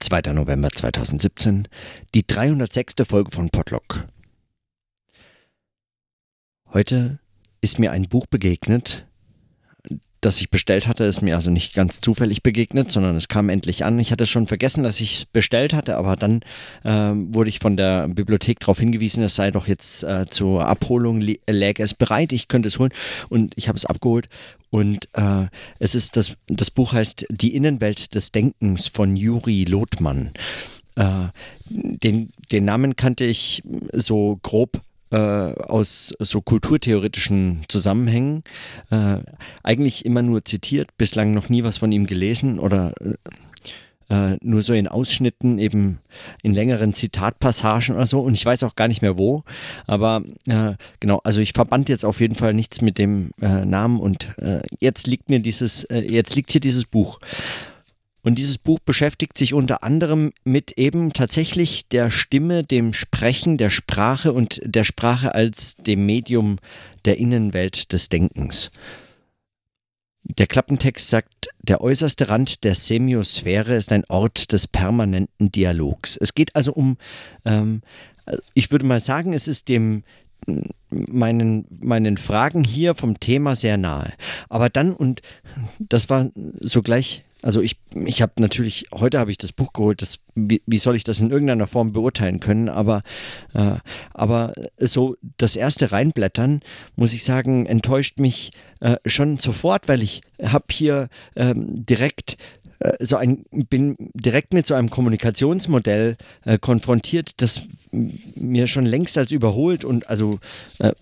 2. November 2017, die 306. Folge von Podlock. Heute ist mir ein Buch begegnet, das ich bestellt hatte, ist mir also nicht ganz zufällig begegnet, sondern es kam endlich an. Ich hatte schon vergessen, dass ich es bestellt hatte, aber dann äh, wurde ich von der Bibliothek darauf hingewiesen, es sei doch jetzt äh, zur Abholung, läge es bereit, ich könnte es holen und ich habe es abgeholt und äh, es ist das, das Buch heißt Die Innenwelt des Denkens von Juri Lothmann. Äh, den, den Namen kannte ich so grob äh, aus so kulturtheoretischen Zusammenhängen. Äh, eigentlich immer nur zitiert, bislang noch nie was von ihm gelesen oder äh, nur so in Ausschnitten, eben in längeren Zitatpassagen oder so. Und ich weiß auch gar nicht mehr wo. Aber äh, genau, also ich verband jetzt auf jeden Fall nichts mit dem äh, Namen und äh, jetzt liegt mir dieses, äh, jetzt liegt hier dieses Buch. Und dieses Buch beschäftigt sich unter anderem mit eben tatsächlich der Stimme, dem Sprechen, der Sprache und der Sprache als dem Medium der Innenwelt des Denkens. Der Klappentext sagt, der äußerste Rand der Semiosphäre ist ein Ort des permanenten Dialogs. Es geht also um, ähm, ich würde mal sagen, es ist dem meinen, meinen Fragen hier vom Thema sehr nahe. Aber dann, und das war sogleich also ich, ich habe natürlich, heute habe ich das Buch geholt, das, wie, wie, soll ich das in irgendeiner Form beurteilen können, aber, äh, aber so das erste Reinblättern, muss ich sagen, enttäuscht mich äh, schon sofort, weil ich habe hier ähm, direkt so ein, bin direkt mit so einem Kommunikationsmodell äh, konfrontiert, das mir schon längst als überholt und also äh,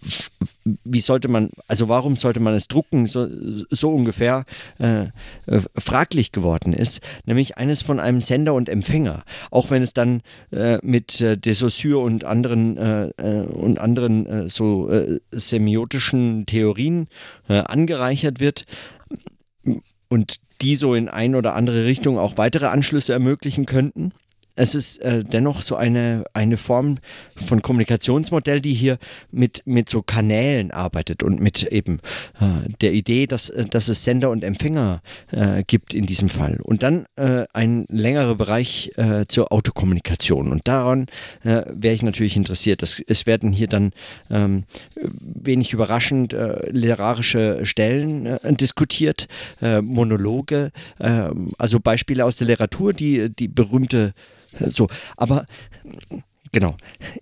wie sollte man, also warum sollte man es drucken, so, so ungefähr äh, äh, fraglich geworden ist, nämlich eines von einem Sender und Empfänger, auch wenn es dann äh, mit äh, de Saussure und anderen und anderen so semiotischen Theorien angereichert wird. Und die so in ein oder andere Richtung auch weitere Anschlüsse ermöglichen könnten es ist äh, dennoch so eine, eine Form von Kommunikationsmodell, die hier mit, mit so Kanälen arbeitet und mit eben äh, der Idee, dass, äh, dass es Sender und Empfänger äh, gibt in diesem Fall. Und dann äh, ein längerer Bereich äh, zur Autokommunikation. Und daran wäre ich natürlich interessiert. Das, es werden hier dann ähm, wenig überraschend literarische Stellen diskutiert, Monologe, ähm, also Beispiele aus der Literatur, die, die berühmte so, aber genau.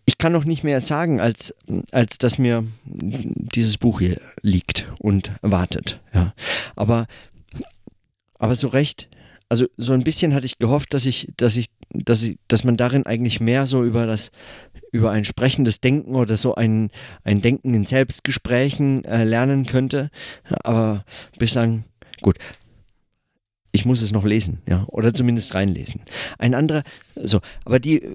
Ich kann noch nicht mehr sagen, als, als dass mir dieses Buch hier liegt und wartet. Ja. Aber, aber so recht, also so ein bisschen hatte ich gehofft, dass ich, dass ich, dass ich, dass man darin eigentlich mehr so über das, über ein sprechendes Denken oder so ein, ein Denken in Selbstgesprächen äh, lernen könnte. Aber bislang, gut, ich muss es noch lesen, ja, oder zumindest reinlesen. Ein anderer, so, aber die äh,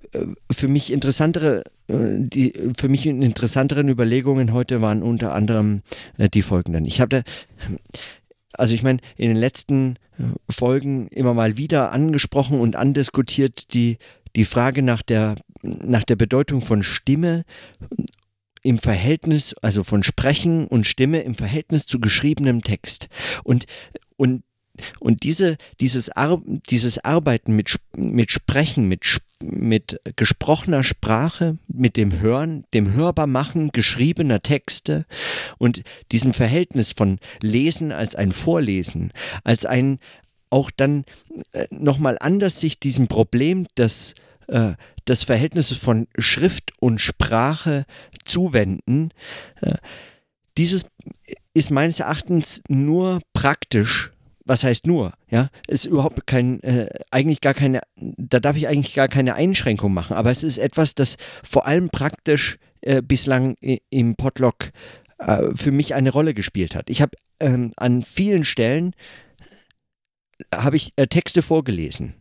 für mich interessantere, äh, die für mich interessanteren Überlegungen heute waren unter anderem äh, die folgenden. Ich habe also ich meine, in den letzten Folgen immer mal wieder angesprochen und andiskutiert die, die Frage nach der, nach der Bedeutung von Stimme im Verhältnis, also von Sprechen und Stimme im Verhältnis zu geschriebenem Text. Und, und und diese, dieses, Ar dieses Arbeiten mit, mit Sprechen, mit, mit gesprochener Sprache, mit dem Hören, dem Hörbarmachen geschriebener Texte und diesem Verhältnis von Lesen als ein Vorlesen, als ein auch dann äh, nochmal anders sich diesem Problem des, äh, des Verhältnisses von Schrift und Sprache zuwenden. Äh, dieses ist meines Erachtens nur praktisch was heißt nur, ja, ist überhaupt kein, äh, eigentlich gar keine, da darf ich eigentlich gar keine Einschränkung machen, aber es ist etwas, das vor allem praktisch äh, bislang im Podlog äh, für mich eine Rolle gespielt hat. Ich habe ähm, an vielen Stellen habe ich äh, Texte vorgelesen.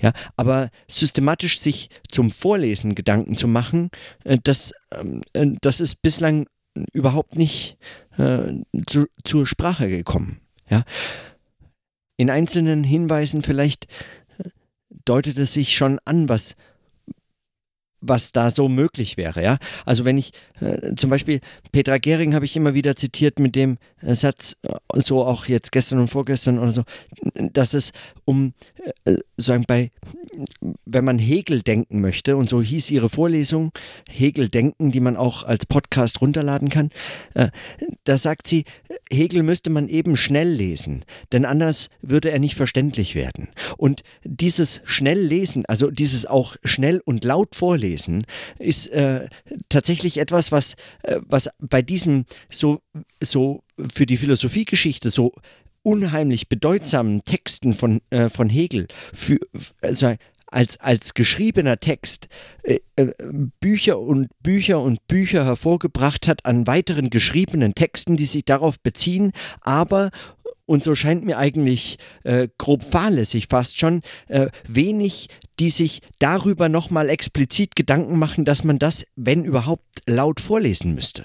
Ja, aber systematisch sich zum Vorlesen Gedanken zu machen, äh, das, ähm, äh, das ist bislang überhaupt nicht zu, zur Sprache gekommen. Ja, in einzelnen Hinweisen vielleicht äh, deutet es sich schon an, was was da so möglich wäre, ja. Also wenn ich äh, zum Beispiel Petra Gehring habe ich immer wieder zitiert mit dem äh, Satz, äh, so auch jetzt gestern und vorgestern oder so, dass es um äh, sagen bei wenn man Hegel denken möchte, und so hieß ihre Vorlesung, Hegel denken, die man auch als Podcast runterladen kann, äh, da sagt sie, Hegel müsste man eben schnell lesen, denn anders würde er nicht verständlich werden. Und dieses schnell lesen, also dieses auch schnell und laut vorlesen, ist äh, tatsächlich etwas, was, äh, was bei diesem so, so für die Philosophiegeschichte so unheimlich bedeutsamen Texten von, äh, von Hegel für, also als, als geschriebener Text äh, äh, Bücher und Bücher und Bücher hervorgebracht hat an weiteren geschriebenen Texten, die sich darauf beziehen, aber und so scheint mir eigentlich äh, grob fahrlässig fast schon, äh, wenig, die sich darüber nochmal explizit Gedanken machen, dass man das, wenn überhaupt, laut vorlesen müsste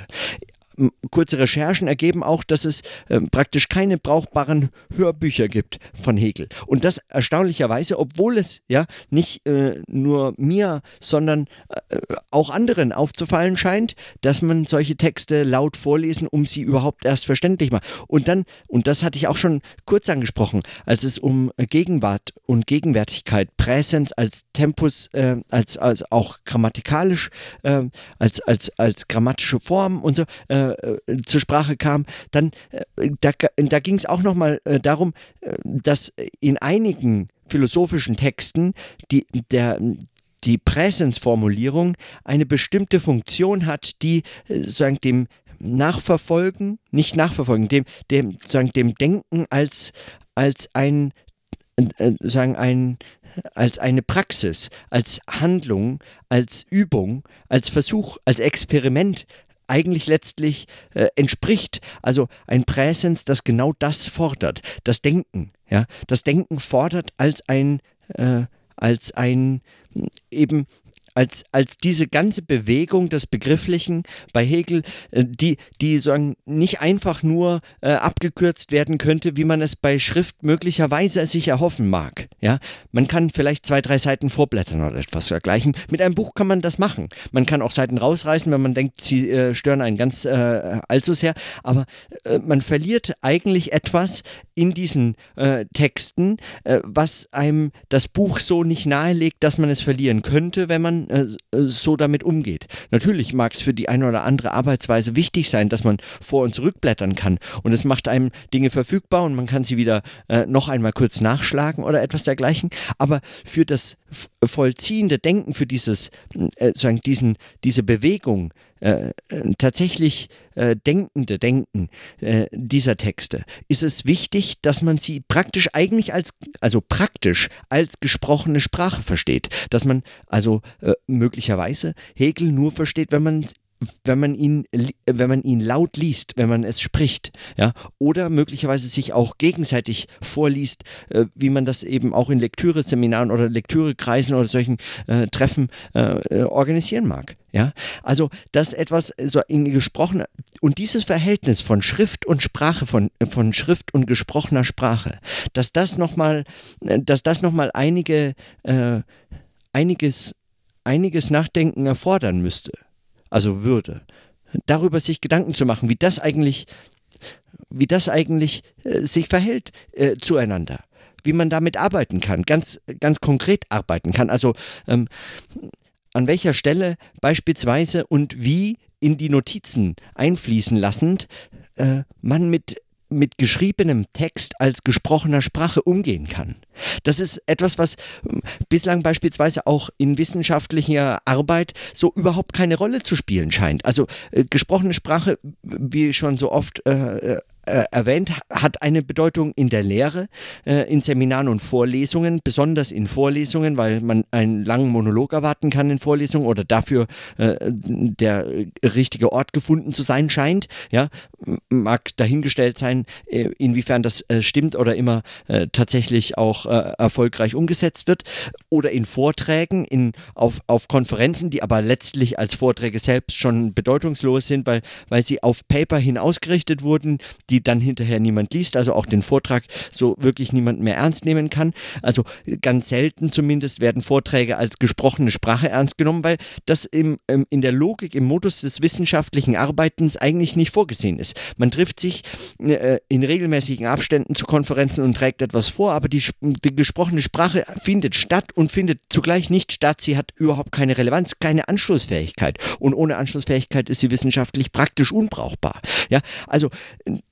kurze Recherchen ergeben auch, dass es äh, praktisch keine brauchbaren Hörbücher gibt von Hegel. Und das erstaunlicherweise, obwohl es ja nicht äh, nur mir, sondern äh, auch anderen aufzufallen scheint, dass man solche Texte laut vorlesen, um sie überhaupt erst verständlich macht. Und dann, und das hatte ich auch schon kurz angesprochen, als es um Gegenwart und Gegenwärtigkeit, Präsens als Tempus, äh, als, als auch grammatikalisch, äh, als, als, als grammatische Form und so, äh, äh, zur Sprache kam, dann äh, da, da ging es auch nochmal äh, darum, äh, dass in einigen philosophischen Texten die, der, die Präsensformulierung eine bestimmte Funktion hat, die äh, sozusagen dem Nachverfolgen, nicht Nachverfolgen, dem, dem, sozusagen dem Denken als, als ein, äh, sagen, ein, als eine Praxis, als Handlung, als Übung, als Versuch, als Experiment eigentlich letztlich äh, entspricht. Also ein Präsens, das genau das fordert. Das Denken. Ja? Das Denken fordert als ein, äh, als ein eben als, als diese ganze Bewegung des Begrifflichen bei Hegel, äh, die, die sagen, nicht einfach nur äh, abgekürzt werden könnte, wie man es bei Schrift möglicherweise sich erhoffen mag. Ja, man kann vielleicht zwei, drei Seiten vorblättern oder etwas dergleichen. Mit einem Buch kann man das machen. Man kann auch Seiten rausreißen, wenn man denkt, sie äh, stören einen ganz äh, allzu sehr. Aber äh, man verliert eigentlich etwas in diesen äh, Texten, was einem das Buch so nicht nahelegt, dass man es verlieren könnte, wenn man äh, so damit umgeht. Natürlich mag es für die eine oder andere Arbeitsweise wichtig sein, dass man vor- und zurückblättern kann und es macht einem Dinge verfügbar und man kann sie wieder äh, noch einmal kurz nachschlagen oder etwas dergleichen. Aber für das vollziehende Denken, für dieses, äh, sozusagen diesen, diese Bewegung, äh, äh, tatsächlich äh, denkende Denken äh, dieser Texte, ist es wichtig, dass man sie praktisch eigentlich als, also praktisch als gesprochene Sprache versteht. Dass man also äh, möglicherweise Hegel nur versteht, wenn man wenn man ihn, wenn man ihn laut liest, wenn man es spricht, ja, oder möglicherweise sich auch gegenseitig vorliest, äh, wie man das eben auch in Lektüreseminaren oder Lektürekreisen oder solchen äh, Treffen äh, äh organisieren mag, ja. Also, dass etwas so in gesprochener und dieses Verhältnis von Schrift und Sprache, von, von Schrift und gesprochener Sprache, dass das nochmal, äh, dass das nochmal einige, äh, einiges, einiges Nachdenken erfordern müsste also würde, darüber sich Gedanken zu machen, wie das eigentlich, wie das eigentlich äh, sich verhält äh, zueinander, wie man damit arbeiten kann, ganz, ganz konkret arbeiten kann. Also ähm, an welcher Stelle beispielsweise und wie in die Notizen einfließen lassend äh, man mit mit geschriebenem Text als gesprochener Sprache umgehen kann. Das ist etwas, was ähm, bislang beispielsweise auch in wissenschaftlicher Arbeit so überhaupt keine Rolle zu spielen scheint. Also äh, gesprochene Sprache, wie schon so oft äh, äh äh, erwähnt, hat eine Bedeutung in der Lehre, äh, in Seminaren und Vorlesungen, besonders in Vorlesungen, weil man einen langen Monolog erwarten kann in Vorlesungen oder dafür äh, der richtige Ort gefunden zu sein scheint. Ja, mag dahingestellt sein, äh, inwiefern das äh, stimmt oder immer tatsächlich auch erfolgreich umgesetzt wird. Oder in Vorträgen, in, auf, auf Konferenzen, die aber letztlich als Vorträge selbst schon bedeutungslos sind, weil, weil sie auf Paper hin ausgerichtet wurden, die dann hinterher niemand liest, also auch den Vortrag so wirklich niemand mehr ernst nehmen kann. Also ganz selten zumindest werden Vorträge als gesprochene Sprache ernst genommen, weil das im, ähm, in der Logik, im Modus des wissenschaftlichen Arbeitens eigentlich nicht vorgesehen ist. Man trifft sich äh, in regelmäßigen Abständen zu Konferenzen und trägt etwas vor, aber die, die gesprochene Sprache findet statt und findet zugleich nicht statt. Sie hat überhaupt keine Relevanz, keine Anschlussfähigkeit. Und ohne Anschlussfähigkeit ist sie wissenschaftlich praktisch unbrauchbar. Ja, also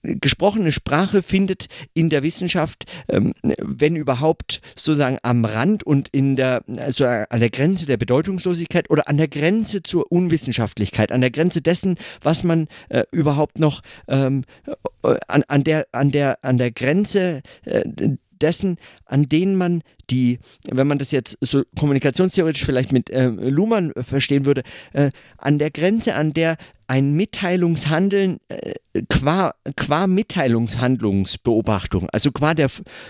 gesprochene Sprache findet in der Wissenschaft, ähm, wenn überhaupt, sozusagen am Rand und in der, also an der Grenze der Bedeutungslosigkeit oder an der Grenze zur Unwissenschaftlichkeit, an der Grenze dessen, was man äh, überhaupt noch ähm, äh, an, an, der, an, der, an der Grenze äh, dessen, an denen man die, wenn man das jetzt so kommunikationstheoretisch vielleicht mit äh, Luhmann verstehen würde, äh, an der Grenze, an der ein Mitteilungshandeln äh, qua, qua Mitteilungshandlungsbeobachtung, also qua der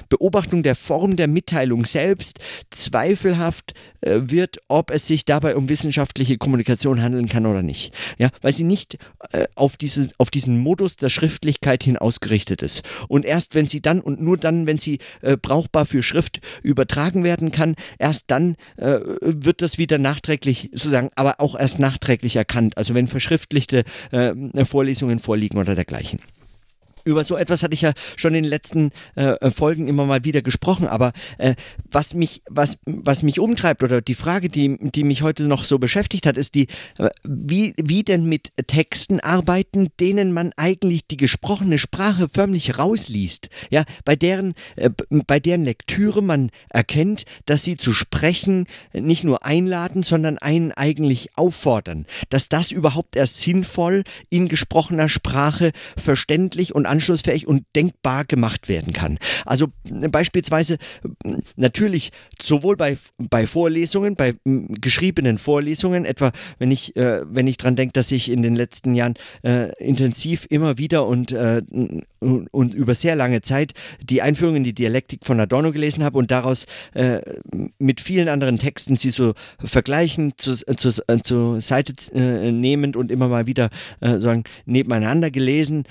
Beobachtung der Form der Mitteilung selbst, zweifelhaft äh, wird, ob es sich dabei um wissenschaftliche Kommunikation handeln kann oder nicht. Ja, weil sie nicht äh, auf, diese, auf diesen Modus der Schriftlichkeit hin ausgerichtet ist. Und erst wenn sie dann und nur dann, wenn sie äh, brauchbar für Schrift übertragen werden kann, erst dann äh, wird das wieder nachträglich sozusagen, aber auch erst nachträglich erkannt. Also wenn verschriftlicht Berichte, äh, Vorlesungen vorliegen oder dergleichen. Über so etwas hatte ich ja schon in den letzten äh, Folgen immer mal wieder gesprochen, aber äh, was mich, was, was mich umtreibt oder die Frage, die, die mich heute noch so beschäftigt hat, ist die, äh, wie, wie denn mit Texten arbeiten, denen man eigentlich die gesprochene Sprache förmlich rausliest, ja, bei deren, äh, bei deren Lektüre man erkennt, dass sie zu sprechen nicht nur einladen, sondern einen eigentlich auffordern, dass das überhaupt erst sinnvoll in gesprochener Sprache verständlich und anschlussfähig und denkbar gemacht werden kann. Also beispielsweise natürlich sowohl bei, bei Vorlesungen, bei geschriebenen Vorlesungen, etwa wenn ich, äh, wenn ich dran denke, dass ich in den letzten Jahren äh, intensiv immer wieder und, äh, und über sehr lange Zeit die Einführung in die Dialektik von Adorno gelesen habe und daraus äh, mit vielen anderen Texten sie so vergleichen, zu, zu, zur Seite äh, nehmend und immer mal wieder äh, sagen, nebeneinander gelesen,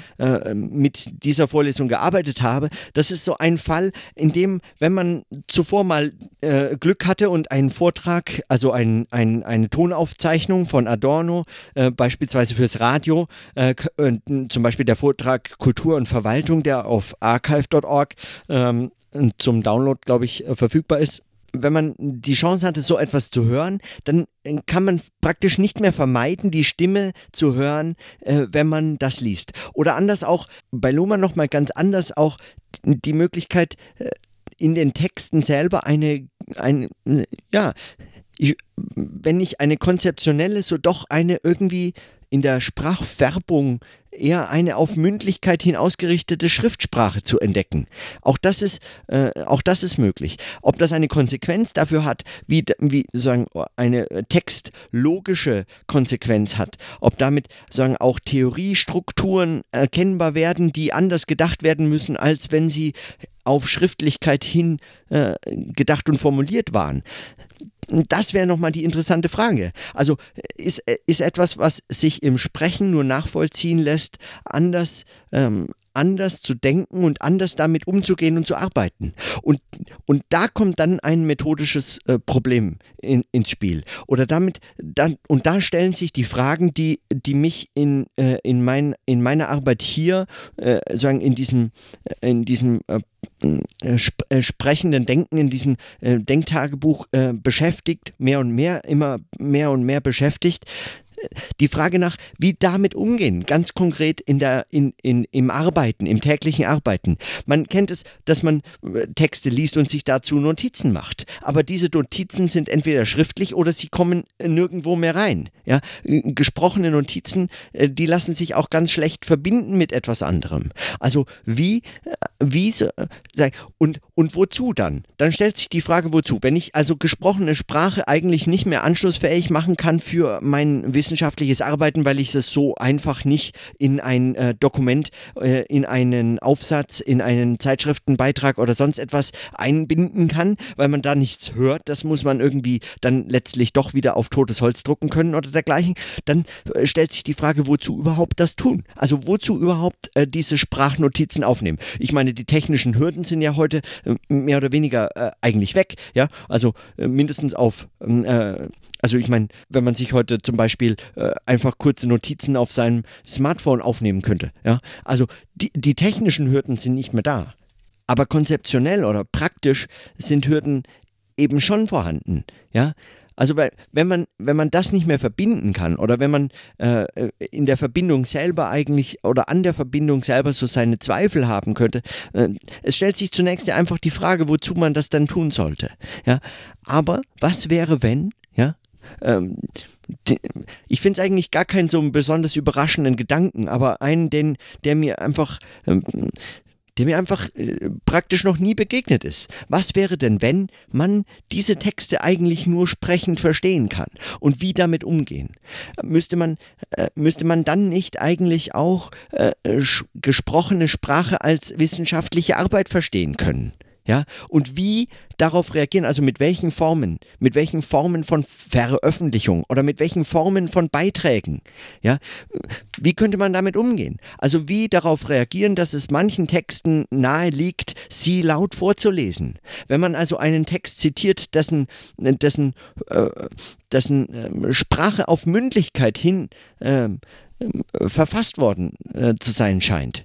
mit dieser Vorlesung gearbeitet habe, das ist so ein Fall, in dem, wenn man zuvor mal äh, Glück hatte und einen Vortrag, also ein, ein, eine Tonaufzeichnung von Adorno, äh, beispielsweise fürs Radio, äh, zum Beispiel der Vortrag Kultur und Verwaltung, der auf archive.org ähm, zum Download, glaube ich, verfügbar ist, wenn man die Chance hatte, so etwas zu hören, dann äh, kann man praktisch nicht mehr vermeiden, die Stimme zu hören, äh, wenn man das liest. Oder anders auch, bei Luhmann nochmal ganz anders auch die Möglichkeit, äh, in den Texten selber eine, eine ja, ich, wenn nicht eine konzeptionelle, so doch eine irgendwie in der Sprachfärbung eher eine auf Mündlichkeit hin ausgerichtete Schriftsprache zu entdecken. Auch das ist, äh, auch das ist möglich. Ob das eine Konsequenz dafür hat, wie, wie sagen, eine textlogische Konsequenz hat, ob damit sagen, auch Theoriestrukturen erkennbar werden, die anders gedacht werden müssen, als wenn sie auf Schriftlichkeit hin äh, gedacht und formuliert waren. Das wäre nochmal die interessante Frage. Also ist, ist etwas, was sich im Sprechen nur nachvollziehen lässt, anders, ähm, anders zu denken und anders damit umzugehen und zu arbeiten. Und, und da kommt dann ein methodisches äh, Problem in, ins Spiel. Oder damit, dann, und da stellen sich die Fragen, die, die mich in, äh, in, mein, in meiner Arbeit hier, äh, sagen, in diesem, in diesem äh, äh, äh, sprechenden Denken in diesem äh, Denktagebuch äh, beschäftigt, mehr und mehr, immer mehr und mehr beschäftigt, die Frage nach, wie damit umgehen, ganz konkret in der, in, in, im Arbeiten, im täglichen Arbeiten. Man kennt es, dass man äh, Texte liest und sich dazu Notizen macht. Aber diese Notizen sind entweder schriftlich oder sie kommen nirgendwo mehr rein. Ja? Gesprochene Notizen, äh, die lassen sich auch ganz schlecht verbinden mit etwas anderem. Also wie wie so, und, und wozu dann? Dann stellt sich die Frage, wozu? Wenn ich also gesprochene Sprache eigentlich nicht mehr anschlussfähig machen kann für mein wissenschaftliches Arbeiten, weil ich es so einfach nicht in ein äh, Dokument, äh, in einen Aufsatz, in einen Zeitschriftenbeitrag oder sonst etwas einbinden kann, weil man da nichts hört, das muss man irgendwie dann letztlich doch wieder auf totes Holz drucken können oder dergleichen, dann äh, stellt sich die Frage, wozu überhaupt das tun? Also wozu überhaupt äh, diese Sprachnotizen aufnehmen? Ich meine, die technischen Hürden sind ja heute äh, mehr oder weniger äh, eigentlich weg, ja, also äh, mindestens auf, ähm, äh, also ich meine, wenn man sich heute zum Beispiel äh, einfach kurze Notizen auf seinem Smartphone aufnehmen könnte, ja, also die, die technischen Hürden sind nicht mehr da. Aber konzeptionell oder praktisch sind Hürden eben schon vorhanden, ja. Also weil, wenn man, wenn man das nicht mehr verbinden kann oder wenn man äh, in der Verbindung selber eigentlich oder an der Verbindung selber so seine Zweifel haben könnte, äh, es stellt sich zunächst einfach die Frage, wozu man das dann tun sollte. Ja? Aber was wäre, wenn, ja? Ähm, ich finde es eigentlich gar keinen so besonders überraschenden Gedanken, aber einen, den, der mir einfach ähm, der mir einfach äh, praktisch noch nie begegnet ist. Was wäre denn, wenn man diese Texte eigentlich nur sprechend verstehen kann? Und wie damit umgehen? Müsste man, äh, müsste man dann nicht eigentlich auch äh, gesprochene Sprache als wissenschaftliche Arbeit verstehen können? Ja, und wie darauf reagieren, also mit welchen Formen, mit welchen Formen von Veröffentlichung oder mit welchen Formen von Beiträgen, ja, wie könnte man damit umgehen? Also wie darauf reagieren, dass es manchen Texten nahe liegt, sie laut vorzulesen. Wenn man also einen Text zitiert, dessen, dessen, äh, dessen äh, Sprache auf Mündlichkeit hin äh, verfasst worden äh, zu sein scheint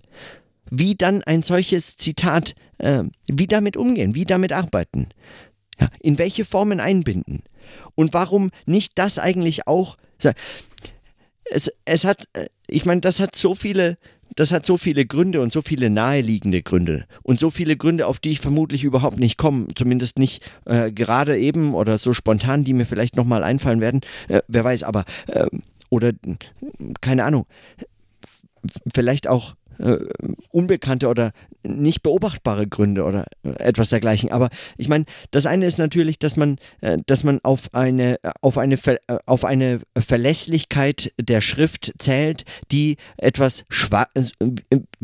wie dann ein solches Zitat, äh, wie damit umgehen, wie damit arbeiten, ja, in welche Formen einbinden und warum nicht das eigentlich auch. Es, es hat, äh, ich meine, das hat so viele, das hat so viele Gründe und so viele naheliegende Gründe und so viele Gründe, auf die ich vermutlich überhaupt nicht komme, zumindest nicht äh, gerade eben oder so spontan, die mir vielleicht nochmal einfallen werden, äh, wer weiß, aber äh, oder keine Ahnung, vielleicht auch äh, unbekannte oder nicht beobachtbare Gründe oder etwas dergleichen. Aber ich meine, das eine ist natürlich, dass man, äh, dass man auf eine, auf eine, äh, auf eine Verlässlichkeit der Schrift zählt, die etwas äh,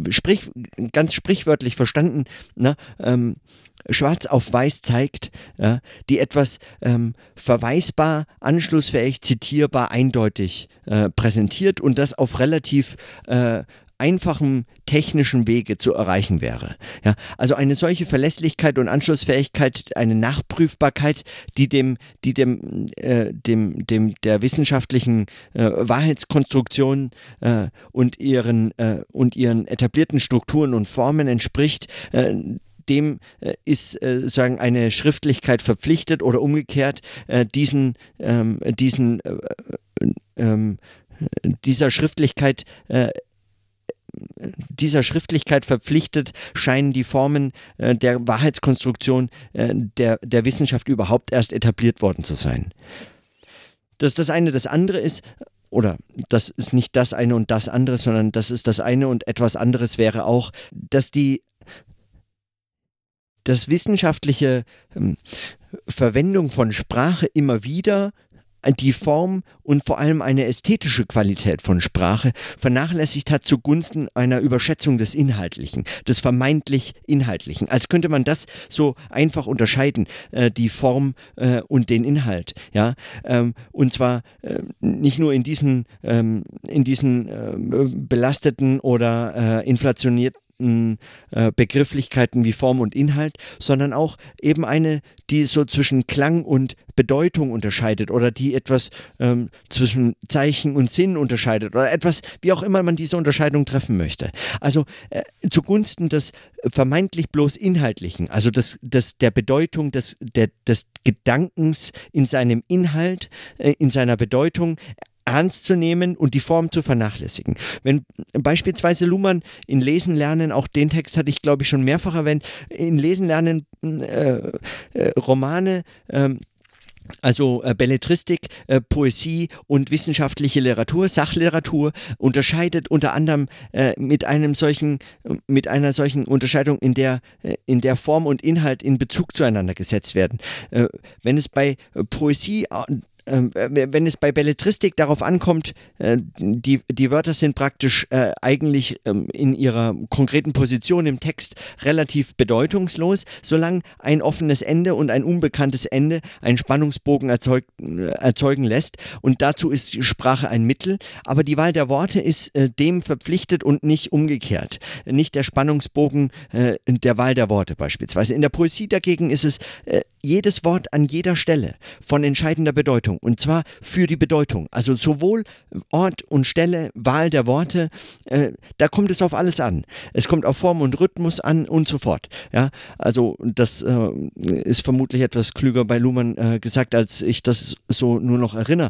sprich, ganz sprichwörtlich verstanden, ne, ähm, schwarz auf weiß zeigt, ja, die etwas ähm, verweisbar, anschlussfähig, zitierbar, eindeutig äh, präsentiert und das auf relativ äh, einfachem technischen Wege zu erreichen wäre. Ja, also eine solche Verlässlichkeit und Anschlussfähigkeit, eine Nachprüfbarkeit, die dem, die dem, äh, dem, dem der wissenschaftlichen äh, Wahrheitskonstruktion äh, und ihren äh, und ihren etablierten Strukturen und Formen entspricht, äh, dem äh, ist äh, sagen eine Schriftlichkeit verpflichtet oder umgekehrt äh, diesen ähm, diesen äh, ähm, dieser Schriftlichkeit äh, dieser Schriftlichkeit verpflichtet, scheinen die Formen äh, der Wahrheitskonstruktion äh, der, der Wissenschaft überhaupt erst etabliert worden zu sein. Das ist das eine. Das andere ist, oder das ist nicht das eine und das andere, sondern das ist das eine und etwas anderes wäre auch, dass die das wissenschaftliche ähm, Verwendung von Sprache immer wieder die Form und vor allem eine ästhetische Qualität von Sprache vernachlässigt hat zugunsten einer Überschätzung des Inhaltlichen, des vermeintlich Inhaltlichen. Als könnte man das so einfach unterscheiden, äh, die Form äh, und den Inhalt. Ja? Ähm, und zwar äh, nicht nur in diesen, ähm, in diesen äh, belasteten oder äh, inflationierten Begrifflichkeiten wie Form und Inhalt, sondern auch eben eine, die so zwischen Klang und Bedeutung unterscheidet oder die etwas ähm, zwischen Zeichen und Sinn unterscheidet oder etwas, wie auch immer man diese Unterscheidung treffen möchte. Also äh, zugunsten des vermeintlich bloß Inhaltlichen, also des, des, der Bedeutung des, der, des Gedankens in seinem Inhalt, äh, in seiner Bedeutung ernst zu nehmen und die Form zu vernachlässigen. Wenn beispielsweise Luhmann in Lesen lernen, auch den Text hatte ich glaube ich schon mehrfach erwähnt, in Lesen lernen äh, äh, Romane äh, also äh, Belletristik, äh, Poesie und wissenschaftliche Literatur, Sachliteratur unterscheidet unter anderem äh, mit einem solchen, mit einer solchen Unterscheidung, in der, äh, in der Form und Inhalt in Bezug zueinander gesetzt werden. Äh, wenn es bei äh, Poesie ähm, wenn es bei Belletristik darauf ankommt, äh, die, die Wörter sind praktisch äh, eigentlich ähm, in ihrer konkreten Position im Text relativ bedeutungslos, solange ein offenes Ende und ein unbekanntes Ende einen Spannungsbogen erzeug, äh, erzeugen lässt. Und dazu ist Sprache ein Mittel, aber die Wahl der Worte ist dem verpflichtet und nicht umgekehrt. Nicht der Spannungsbogen der Wahl der Worte beispielsweise. In der Poesie dagegen ist es jedes Wort an jeder Stelle von entscheidender Bedeutung und zwar für die Bedeutung. Also sowohl Ort und Stelle, Wahl der Worte, äh, da kommt es auf alles an. Es kommt auf Form und Rhythmus an und so fort. Ja, also das äh, ist vermutlich etwas klüger bei Luhmann äh, gesagt, als ich das so nur noch erinnere.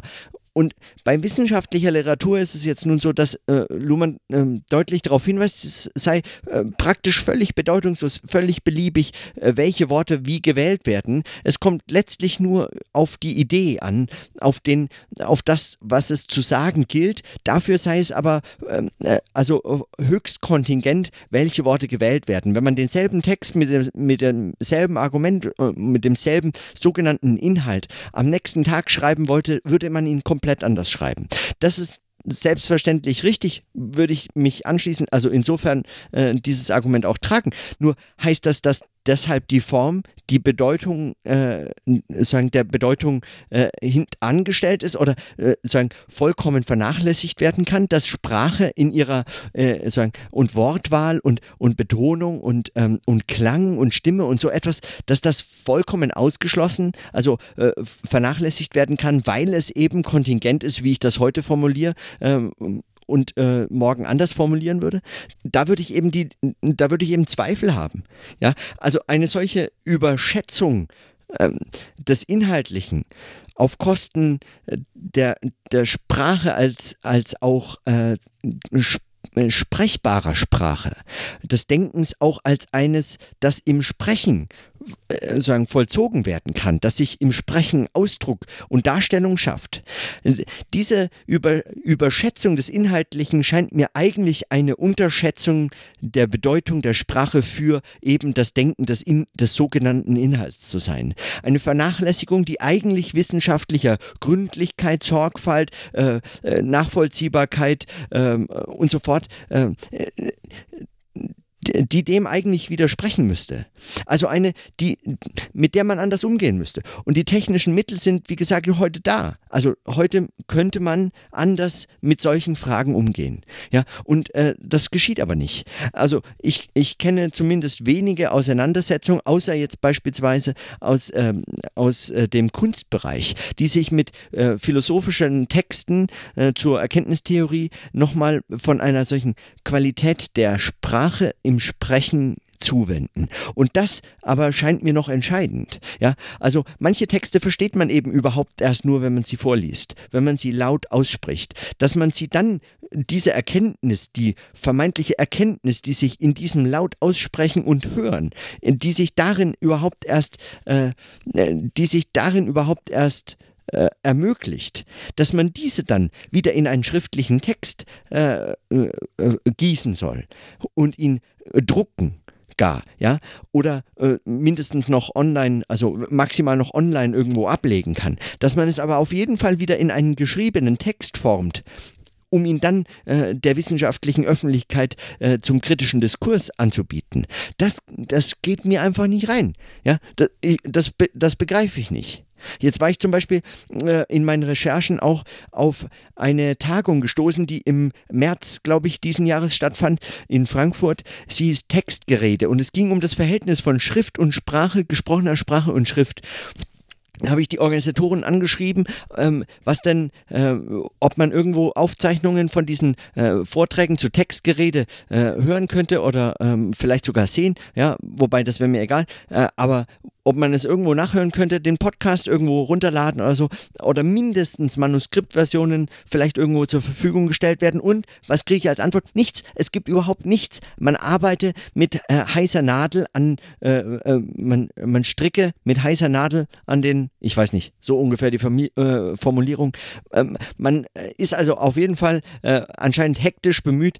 Und bei wissenschaftlicher Literatur ist es jetzt nun so, dass äh, Luhmann äh, deutlich darauf hinweist, es sei äh, praktisch völlig bedeutungslos, völlig beliebig, äh, welche Worte wie gewählt werden. Es kommt letztlich nur auf die Idee an, auf, den, auf das, was es zu sagen gilt. Dafür sei es aber ähm, äh, also höchst kontingent, welche Worte gewählt werden. Wenn man denselben Text mit, mit demselben Argument, äh, mit demselben sogenannten Inhalt am nächsten Tag schreiben wollte, würde man ihn komplett komplett anders schreiben. Das ist selbstverständlich richtig, würde ich mich anschließen, also insofern äh, dieses Argument auch tragen. Nur heißt das, dass deshalb die Form die Bedeutung, äh, sagen, der Bedeutung äh, angestellt ist oder äh, sagen, vollkommen vernachlässigt werden kann, dass Sprache in ihrer äh, sagen, und Wortwahl und, und Betonung und, ähm, und Klang und Stimme und so etwas, dass das vollkommen ausgeschlossen, also äh, vernachlässigt werden kann, weil es eben kontingent ist, wie ich das heute formuliere, ähm, und äh, morgen anders formulieren würde, da würde ich eben die, da würde ich eben Zweifel haben. Ja, also eine solche Überschätzung ähm, des Inhaltlichen auf Kosten äh, der, der Sprache als, als auch äh, äh, sprechbarer Sprache, des Denkens auch als eines, das im Sprechen sagen, vollzogen werden kann, dass sich im Sprechen Ausdruck und Darstellung schafft. Diese Über Überschätzung des Inhaltlichen scheint mir eigentlich eine Unterschätzung der Bedeutung der Sprache für eben das Denken des, in des sogenannten Inhalts zu sein. Eine Vernachlässigung, die eigentlich wissenschaftlicher Gründlichkeit, Sorgfalt, äh, äh Nachvollziehbarkeit äh, und so fort äh, die dem eigentlich widersprechen müsste. Also eine, die, mit der man anders umgehen müsste. Und die technischen Mittel sind, wie gesagt, heute da. Also heute könnte man anders mit solchen Fragen umgehen. Ja, und äh, das geschieht aber nicht. Also ich, ich kenne zumindest wenige Auseinandersetzungen, außer jetzt beispielsweise aus, ähm, aus äh, dem Kunstbereich, die sich mit äh, philosophischen Texten äh, zur Erkenntnistheorie nochmal von einer solchen Qualität der Sprache im Sprechen zuwenden. Und das aber scheint mir noch entscheidend. Ja, also manche Texte versteht man eben überhaupt erst nur, wenn man sie vorliest, wenn man sie laut ausspricht, dass man sie dann diese Erkenntnis, die vermeintliche Erkenntnis, die sich in diesem laut aussprechen und hören, die sich darin überhaupt erst, äh, die sich darin überhaupt erst äh, ermöglicht, dass man diese dann wieder in einen schriftlichen Text äh, äh, gießen soll und ihn drucken gar, ja, oder äh, mindestens noch online, also maximal noch online irgendwo ablegen kann, dass man es aber auf jeden Fall wieder in einen geschriebenen Text formt, um ihn dann äh, der wissenschaftlichen Öffentlichkeit äh, zum kritischen Diskurs anzubieten. Das, das geht mir einfach nicht rein. Ja, das, das, das begreife ich nicht. Jetzt war ich zum Beispiel äh, in meinen Recherchen auch auf eine Tagung gestoßen, die im März, glaube ich, diesen Jahres stattfand in Frankfurt. Sie hieß Textgerede und es ging um das Verhältnis von Schrift und Sprache, gesprochener Sprache und Schrift. Habe ich die Organisatoren angeschrieben, ähm, was denn, äh, ob man irgendwo Aufzeichnungen von diesen äh, Vorträgen zu Textgerede äh, hören könnte oder ähm, vielleicht sogar sehen, ja, wobei das wäre mir egal, äh, aber ob man es irgendwo nachhören könnte, den Podcast irgendwo runterladen oder so, oder mindestens Manuskriptversionen vielleicht irgendwo zur Verfügung gestellt werden. Und was kriege ich als Antwort? Nichts. Es gibt überhaupt nichts. Man arbeite mit äh, heißer Nadel an, äh, äh, man, man stricke mit heißer Nadel an den, ich weiß nicht, so ungefähr die Famili äh, Formulierung. Ähm, man äh, ist also auf jeden Fall äh, anscheinend hektisch bemüht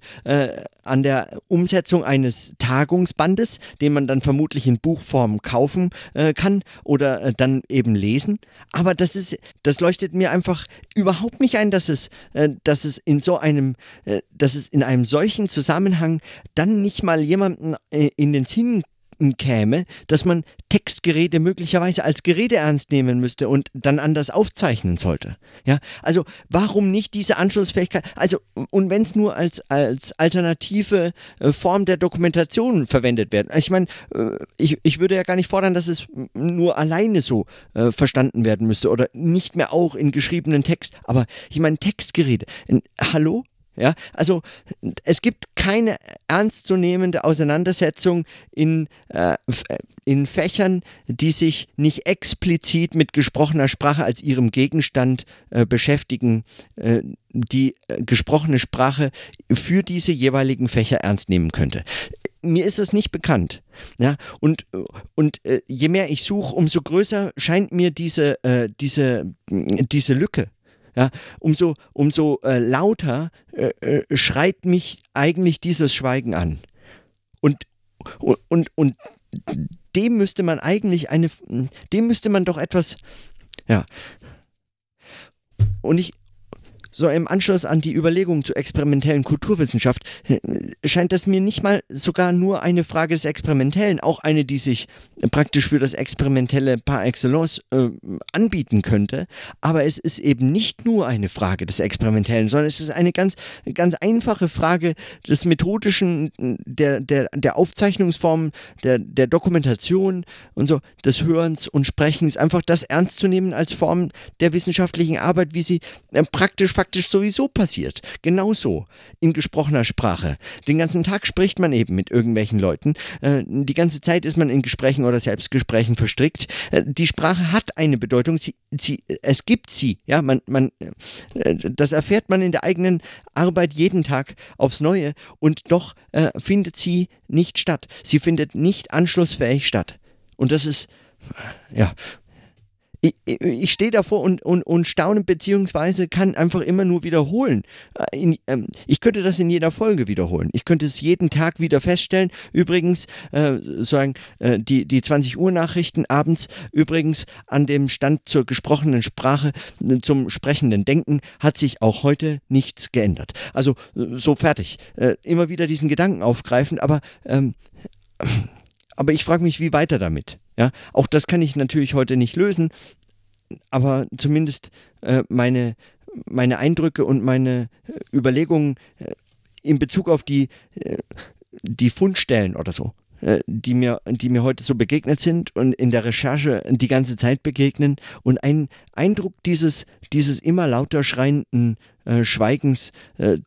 an der Umsetzung eines Tagungsbandes, den man dann vermutlich in Buchform kaufen äh, kann oder äh, dann eben lesen. Aber das ist, das leuchtet mir einfach überhaupt nicht ein, dass es, äh, dass es in so einem, äh, dass es in einem solchen Zusammenhang dann nicht mal jemanden äh, in den Sinn käme, dass man Textgeräte möglicherweise als Geräte ernst nehmen müsste und dann anders aufzeichnen sollte. Ja, also warum nicht diese Anschlussfähigkeit? Also und wenn es nur als als alternative äh, Form der Dokumentation verwendet werden. Ich meine, äh, ich, ich würde ja gar nicht fordern, dass es nur alleine so äh, verstanden werden müsste oder nicht mehr auch in geschriebenen Text. Aber ich meine Textgeräte. Hallo? Ja, also es gibt keine ernstzunehmende Auseinandersetzung in, äh, in Fächern, die sich nicht explizit mit gesprochener Sprache als ihrem Gegenstand äh, beschäftigen, äh, die äh, gesprochene Sprache für diese jeweiligen Fächer ernst nehmen könnte mir ist es nicht bekannt. Ja, und, und äh, je mehr ich suche, umso größer scheint mir diese, äh, diese, diese Lücke ja, umso, umso äh, lauter äh, äh, schreit mich eigentlich dieses Schweigen an. Und, und, und dem müsste man eigentlich eine, dem müsste man doch etwas, ja. Und ich, so im Anschluss an die Überlegungen zur experimentellen Kulturwissenschaft äh, scheint das mir nicht mal sogar nur eine Frage des Experimentellen, auch eine, die sich praktisch für das Experimentelle par excellence äh, anbieten könnte. Aber es ist eben nicht nur eine Frage des Experimentellen, sondern es ist eine ganz, ganz einfache Frage des methodischen, der, der, der Aufzeichnungsform, der, der Dokumentation und so, des Hörens und Sprechens, einfach das ernst zu nehmen als Form der wissenschaftlichen Arbeit, wie sie äh, praktisch faktisch sowieso passiert. Genauso in gesprochener Sprache. Den ganzen Tag spricht man eben mit irgendwelchen Leuten. Äh, die ganze Zeit ist man in Gesprächen oder Selbstgesprächen verstrickt. Äh, die Sprache hat eine Bedeutung. Sie, sie, es gibt sie. Ja, man, man, äh, das erfährt man in der eigenen Arbeit jeden Tag aufs Neue und doch findet sie nicht statt. Sie findet nicht anschlussfähig statt. Und das ist, ja, ich, ich stehe davor und, und, und staune, beziehungsweise kann einfach immer nur wiederholen. Äh, in, ähm, ich könnte das in jeder Folge wiederholen. Ich könnte es jeden Tag wieder feststellen. Übrigens, äh, sagen, äh, die, die 20 Uhr Nachrichten abends, übrigens an dem Stand zur gesprochenen Sprache, äh, zum sprechenden Denken, hat sich auch heute nichts geändert. Also, äh, so fertig. Äh, immer wieder diesen Gedanken aufgreifen, aber, ähm, aber ich frage mich, wie weiter damit? Ja, auch das kann ich natürlich heute nicht lösen, aber zumindest äh, meine, meine Eindrücke und meine äh, Überlegungen äh, in Bezug auf die, äh, die Fundstellen oder so, äh, die mir, die mir heute so begegnet sind und in der Recherche die ganze Zeit begegnen und ein Eindruck dieses, dieses immer lauter schreienden äh, Schweigens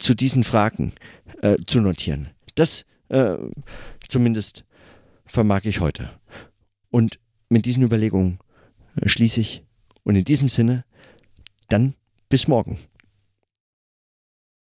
zu diesen Fragen zu notieren. Das zumindest vermag ich heute. Und mit diesen Überlegungen äh, schließe ich. Und in diesem Sinne, dann bis morgen.